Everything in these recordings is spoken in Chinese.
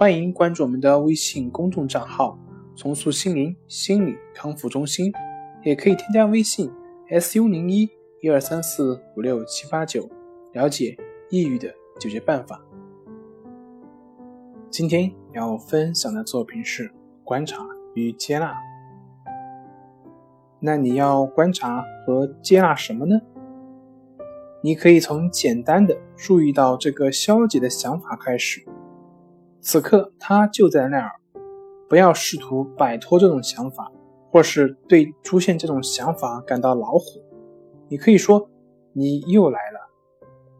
欢迎关注我们的微信公众账号“重塑心灵心理康复中心”，也可以添加微信 “su 零一一二三四五六七八九”，了解抑郁的解决办法。今天要分享的作品是观察与接纳。那你要观察和接纳什么呢？你可以从简单的注意到这个消极的想法开始。此刻，他就在那儿。不要试图摆脱这种想法，或是对出现这种想法感到恼火。你可以说：“你又来了。”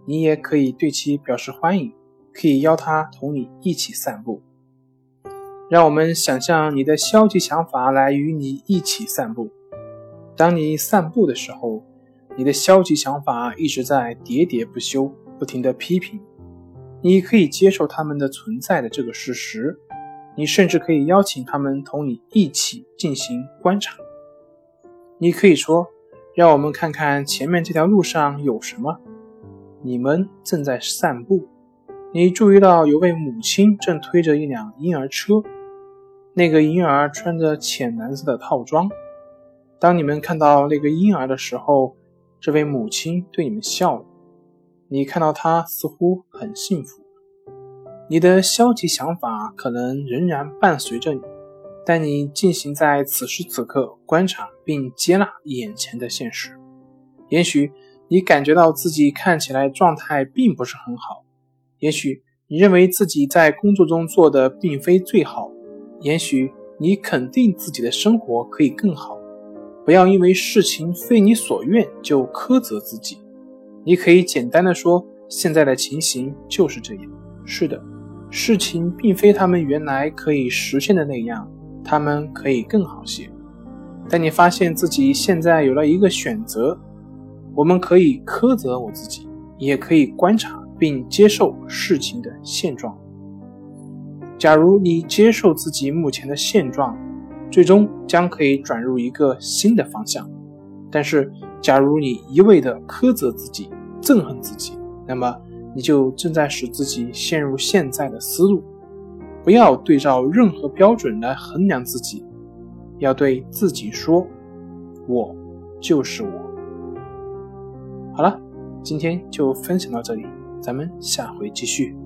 你也可以对其表示欢迎，可以邀他同你一起散步。让我们想象你的消极想法来与你一起散步。当你散步的时候，你的消极想法一直在喋喋不休，不停地批评。你可以接受他们的存在的这个事实，你甚至可以邀请他们同你一起进行观察。你可以说：“让我们看看前面这条路上有什么。”你们正在散步，你注意到有位母亲正推着一辆婴儿车，那个婴儿穿着浅蓝色的套装。当你们看到那个婴儿的时候，这位母亲对你们笑了。你看到他似乎很幸福，你的消极想法可能仍然伴随着你，但你进行在此时此刻观察并接纳眼前的现实。也许你感觉到自己看起来状态并不是很好，也许你认为自己在工作中做的并非最好，也许你肯定自己的生活可以更好。不要因为事情非你所愿就苛责自己。你可以简单的说，现在的情形就是这样。是的，事情并非他们原来可以实现的那样，他们可以更好些。但你发现自己现在有了一个选择，我们可以苛责我自己，也可以观察并接受事情的现状。假如你接受自己目前的现状，最终将可以转入一个新的方向。但是，假如你一味地苛责自己、憎恨自己，那么你就正在使自己陷入现在的思路。不要对照任何标准来衡量自己，要对自己说：“我就是我。”好了，今天就分享到这里，咱们下回继续。